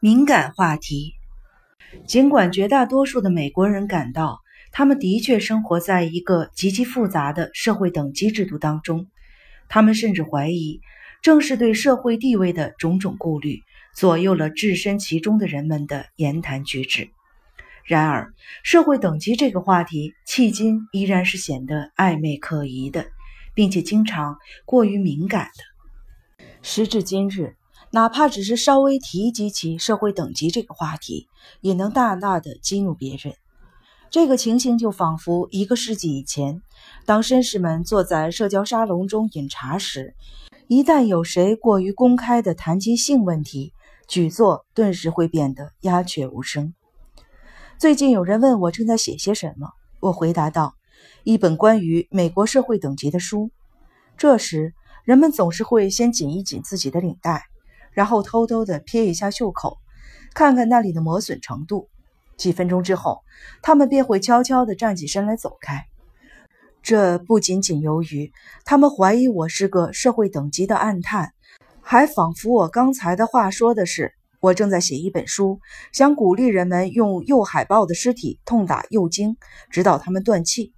敏感话题。尽管绝大多数的美国人感到他们的确生活在一个极其复杂的社会等级制度当中，他们甚至怀疑，正是对社会地位的种种顾虑，左右了置身其中的人们的言谈举止。然而，社会等级这个话题，迄今依然是显得暧昧可疑的，并且经常过于敏感的。时至今日。哪怕只是稍微提及起社会等级这个话题，也能大大的激怒别人。这个情形就仿佛一个世纪以前，当绅士们坐在社交沙龙中饮茶时，一旦有谁过于公开的谈及性问题，举座顿时会变得鸦雀无声。最近有人问我正在写些什么，我回答道：“一本关于美国社会等级的书。”这时，人们总是会先紧一紧自己的领带。然后偷偷地瞥一下袖口，看看那里的磨损程度。几分钟之后，他们便会悄悄地站起身来走开。这不仅仅由于他们怀疑我是个社会等级的暗探，还仿佛我刚才的话说的是我正在写一本书，想鼓励人们用右海豹的尸体痛打右颈，直到他们断气。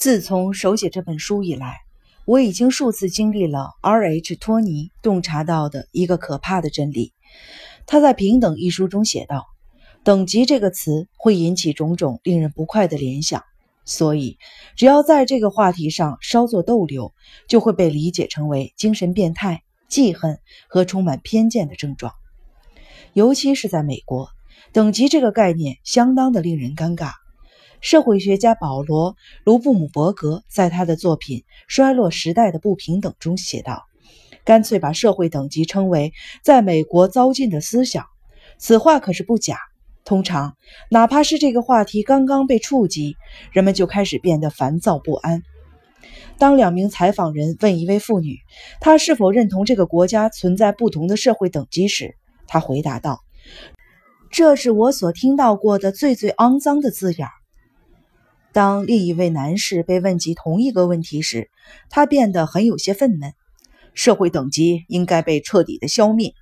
自从手写这本书以来。我已经数次经历了 R.H. 托尼洞察到的一个可怕的真理。他在《平等》一书中写道：“等级这个词会引起种种令人不快的联想，所以只要在这个话题上稍作逗留，就会被理解成为精神变态、记恨和充满偏见的症状。尤其是在美国，等级这个概念相当的令人尴尬。”社会学家保罗·卢布姆伯格在他的作品《衰落时代的不平等》中写道：“干脆把社会等级称为在美国糟践的思想。”此话可是不假。通常，哪怕是这个话题刚刚被触及，人们就开始变得烦躁不安。当两名采访人问一位妇女，她是否认同这个国家存在不同的社会等级时，她回答道：“这是我所听到过的最最肮脏的字眼。”当另一位男士被问及同一个问题时，他变得很有些愤懑。社会等级应该被彻底的消灭，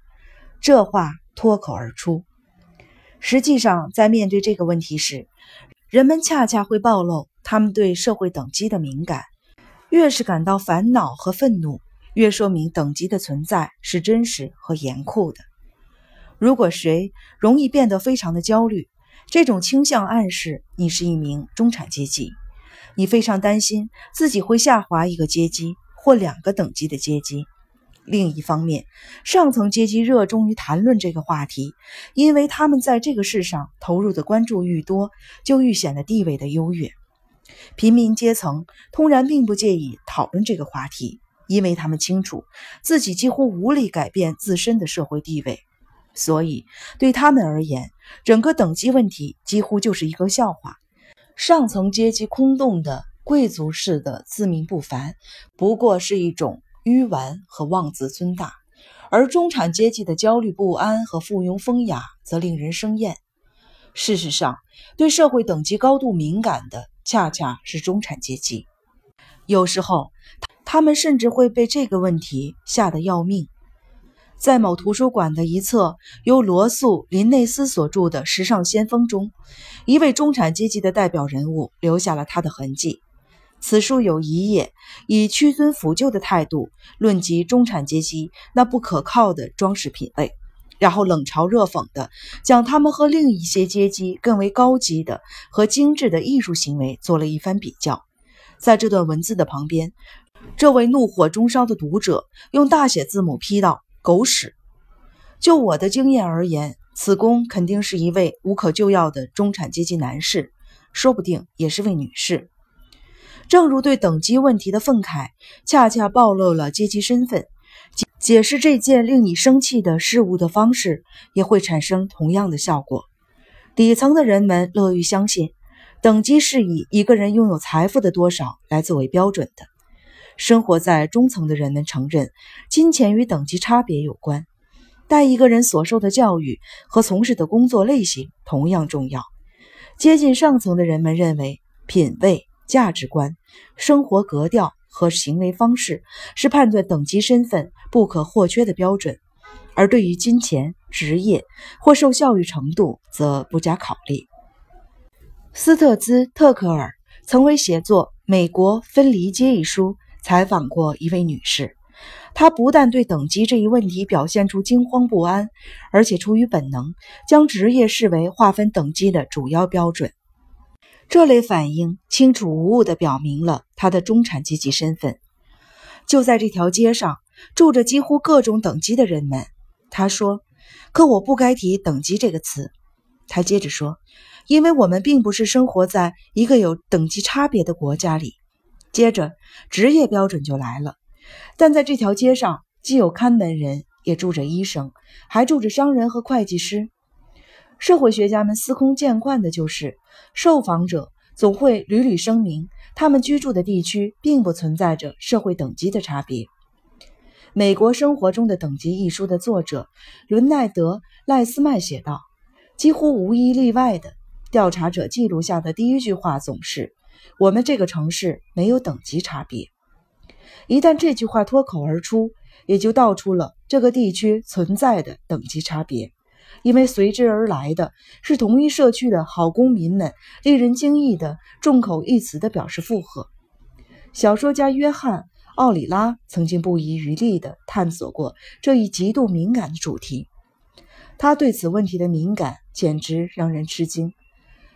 这话脱口而出。实际上，在面对这个问题时，人们恰恰会暴露他们对社会等级的敏感。越是感到烦恼和愤怒，越说明等级的存在是真实和严酷的。如果谁容易变得非常的焦虑，这种倾向暗示你是一名中产阶级，你非常担心自己会下滑一个阶级或两个等级的阶级。另一方面，上层阶级热衷于谈论这个话题，因为他们在这个世上投入的关注愈多，就愈显得地位的优越。平民阶层通然并不介意讨论这个话题，因为他们清楚自己几乎无力改变自身的社会地位。所以，对他们而言，整个等级问题几乎就是一个笑话。上层阶级空洞的贵族式的自命不凡，不过是一种愚顽和妄自尊大；而中产阶级的焦虑不安和附庸风雅，则令人生厌。事实上，对社会等级高度敏感的，恰恰是中产阶级。有时候，他们甚至会被这个问题吓得要命。在某图书馆的一册由罗素·林内斯所著的《时尚先锋》中，一位中产阶级的代表人物留下了他的痕迹。此书有一页以屈尊俯就的态度论及中产阶级那不可靠的装饰品味，然后冷嘲热讽地将他们和另一些阶级更为高级的和精致的艺术行为做了一番比较。在这段文字的旁边，这位怒火中烧的读者用大写字母批道。狗屎！就我的经验而言，此公肯定是一位无可救药的中产阶级男士，说不定也是位女士。正如对等级问题的愤慨，恰恰暴露了阶级身份，解释这件令你生气的事物的方式，也会产生同样的效果。底层的人们乐于相信，等级是以一个人拥有财富的多少来作为标准的。生活在中层的人们承认，金钱与等级差别有关，但一个人所受的教育和从事的工作类型同样重要。接近上层的人们认为，品味、价值观、生活格调和行为方式是判断等级身份不可或缺的标准，而对于金钱、职业或受教育程度则不加考虑。斯特兹特克尔曾为写作《美国分离街》一书采访过一位女士。她不但对等级这一问题表现出惊慌不安，而且出于本能，将职业视为划分等级的主要标准。这类反应清楚无误地表明了他的中产阶级身份。就在这条街上，住着几乎各种等级的人们。他说：“可我不该提等级这个词。”他接着说：“因为我们并不是生活在一个有等级差别的国家里。”接着，职业标准就来了。但在这条街上，既有看门人，也住着医生，还住着商人和会计师。社会学家们司空见惯的就是，受访者总会屡屡声明，他们居住的地区并不存在着社会等级的差别。《美国生活中的等级》一书的作者伦奈德·赖斯曼写道：“几乎无一例外的，调查者记录下的第一句话总是：我们这个城市没有等级差别。”一旦这句话脱口而出，也就道出了这个地区存在的等级差别，因为随之而来的是同一社区的好公民们令人惊异的众口一词的表示附和。小说家约翰·奥里拉曾经不遗余力地探索过这一极度敏感的主题，他对此问题的敏感简直让人吃惊。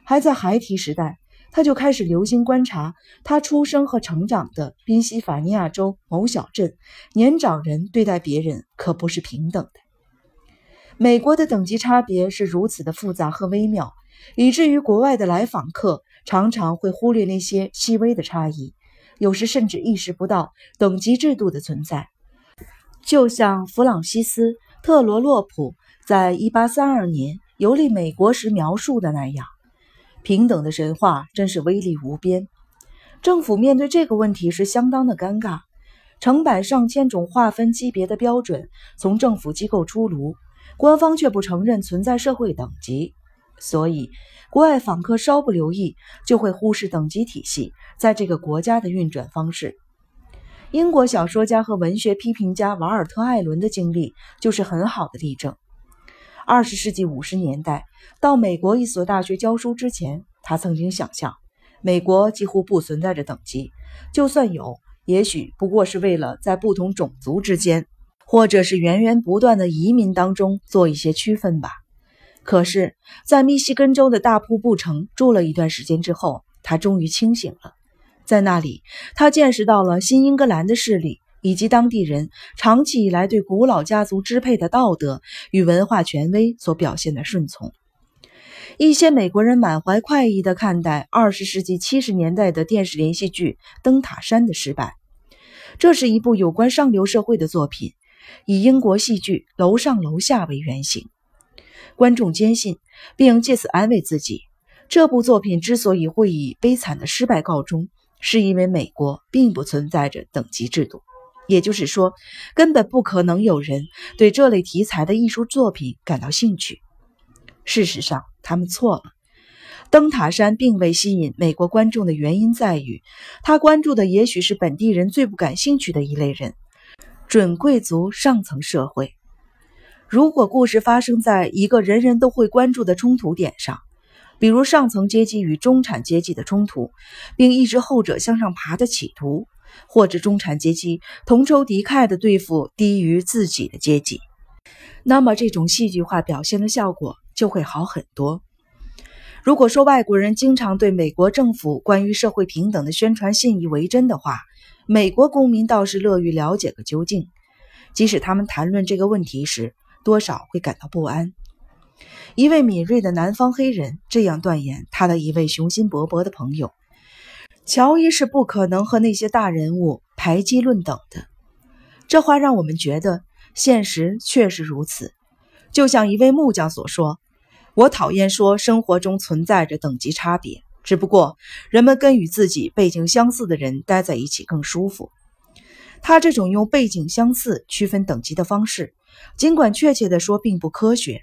还在孩提时代。他就开始留心观察他出生和成长的宾夕法尼亚州某小镇，年长人对待别人可不是平等的。美国的等级差别是如此的复杂和微妙，以至于国外的来访客常常会忽略那些细微的差异，有时甚至意识不到等级制度的存在。就像弗朗西斯·特罗洛普在1832年游历美国时描述的那样。平等的神话真是威力无边。政府面对这个问题是相当的尴尬。成百上千种划分级别的标准从政府机构出炉，官方却不承认存在社会等级，所以国外访客稍不留意就会忽视等级体系在这个国家的运转方式。英国小说家和文学批评家瓦尔特·艾伦的经历就是很好的例证。二十世纪五十年代，到美国一所大学教书之前，他曾经想象，美国几乎不存在着等级，就算有，也许不过是为了在不同种族之间，或者是源源不断的移民当中做一些区分吧。可是，在密西根州的大瀑布城住了一段时间之后，他终于清醒了。在那里，他见识到了新英格兰的势力。以及当地人长期以来对古老家族支配的道德与文化权威所表现的顺从，一些美国人满怀快意地看待二十世纪七十年代的电视连续剧《灯塔山》的失败。这是一部有关上流社会的作品，以英国戏剧《楼上楼下》为原型。观众坚信，并借此安慰自己，这部作品之所以会以悲惨的失败告终，是因为美国并不存在着等级制度。也就是说，根本不可能有人对这类题材的艺术作品感到兴趣。事实上，他们错了。灯塔山并未吸引美国观众的原因在于，他关注的也许是本地人最不感兴趣的一类人——准贵族上层社会。如果故事发生在一个人人都会关注的冲突点上，比如上层阶级与中产阶级的冲突，并抑制后者向上爬的企图。或者中产阶级同仇敌忾地对付低于自己的阶级，那么这种戏剧化表现的效果就会好很多。如果说外国人经常对美国政府关于社会平等的宣传信以为真的话，美国公民倒是乐于了解个究竟，即使他们谈论这个问题时多少会感到不安。一位敏锐的南方黑人这样断言他的一位雄心勃勃的朋友。乔伊是不可能和那些大人物排挤论等的。这话让我们觉得现实确实如此。就像一位木匠所说：“我讨厌说生活中存在着等级差别，只不过人们跟与自己背景相似的人待在一起更舒服。”他这种用背景相似区分等级的方式，尽管确切地说并不科学。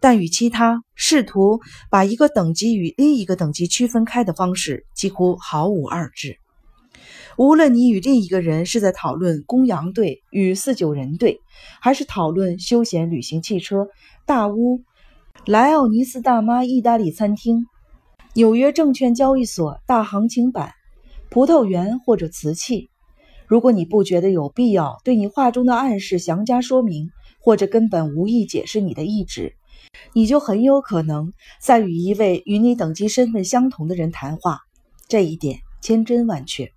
但与其他试图把一个等级与另一个等级区分开的方式几乎毫无二致。无论你与另一个人是在讨论公羊队与四九人队，还是讨论休闲旅行汽车、大屋、莱奥尼斯大妈意大利餐厅、纽约证券交易所大行情版、葡萄园或者瓷器，如果你不觉得有必要对你话中的暗示详加说明，或者根本无意解释你的意志，你就很有可能在与一位与你等级身份相同的人谈话。这一点千真万确。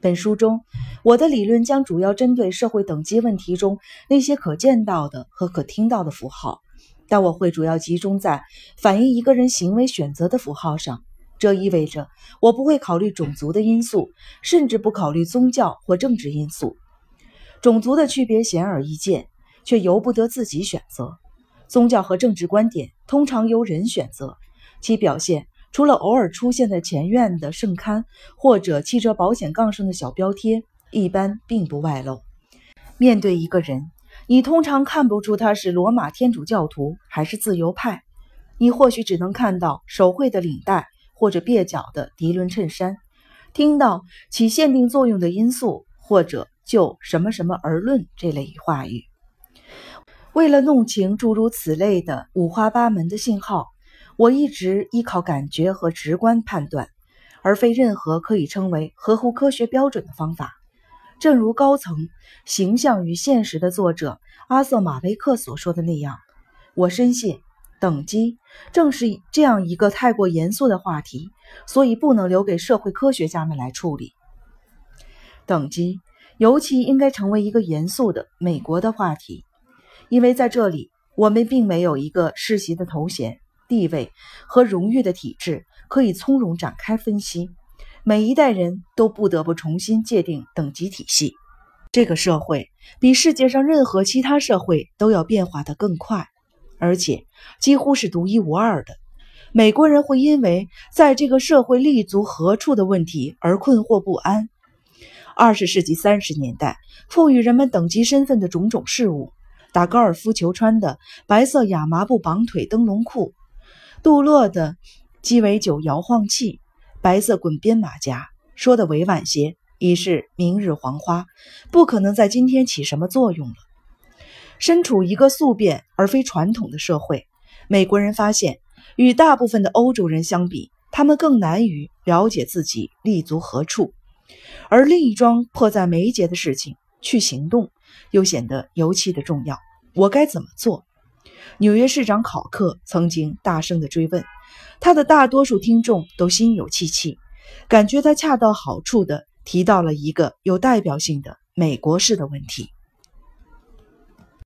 本书中，我的理论将主要针对社会等级问题中那些可见到的和可听到的符号，但我会主要集中在反映一个人行为选择的符号上。这意味着我不会考虑种族的因素，甚至不考虑宗教或政治因素。种族的区别显而易见，却由不得自己选择；宗教和政治观点通常由人选择，其表现。除了偶尔出现在前院的圣龛或者汽车保险杠上的小标贴，一般并不外露。面对一个人，你通常看不出他是罗马天主教徒还是自由派，你或许只能看到手绘的领带或者蹩脚的涤纶衬衫，听到起限定作用的因素或者就什么什么而论这类话语。为了弄清诸如此类的五花八门的信号。我一直依靠感觉和直观判断，而非任何可以称为合乎科学标准的方法。正如高层《形象与现实》的作者阿瑟·马贝克所说的那样，我深信等级正是这样一个太过严肃的话题，所以不能留给社会科学家们来处理。等级尤其应该成为一个严肃的美国的话题，因为在这里我们并没有一个世袭的头衔。地位和荣誉的体制可以从容展开分析。每一代人都不得不重新界定等级体系。这个社会比世界上任何其他社会都要变化得更快，而且几乎是独一无二的。美国人会因为在这个社会立足何处的问题而困惑不安。二十世纪三十年代赋予人们等级身份的种种事物：打高尔夫球穿的白色亚麻布绑腿灯笼裤。镀铬的鸡尾酒摇晃器，白色滚边马甲，说的委婉些，已是明日黄花，不可能在今天起什么作用了。身处一个速变而非传统的社会，美国人发现，与大部分的欧洲人相比，他们更难于了解自己立足何处，而另一桩迫在眉睫的事情——去行动，又显得尤其的重要。我该怎么做？纽约市长考克曾经大声地追问，他的大多数听众都心有戚戚，感觉他恰到好处地提到了一个有代表性的美国式的问题。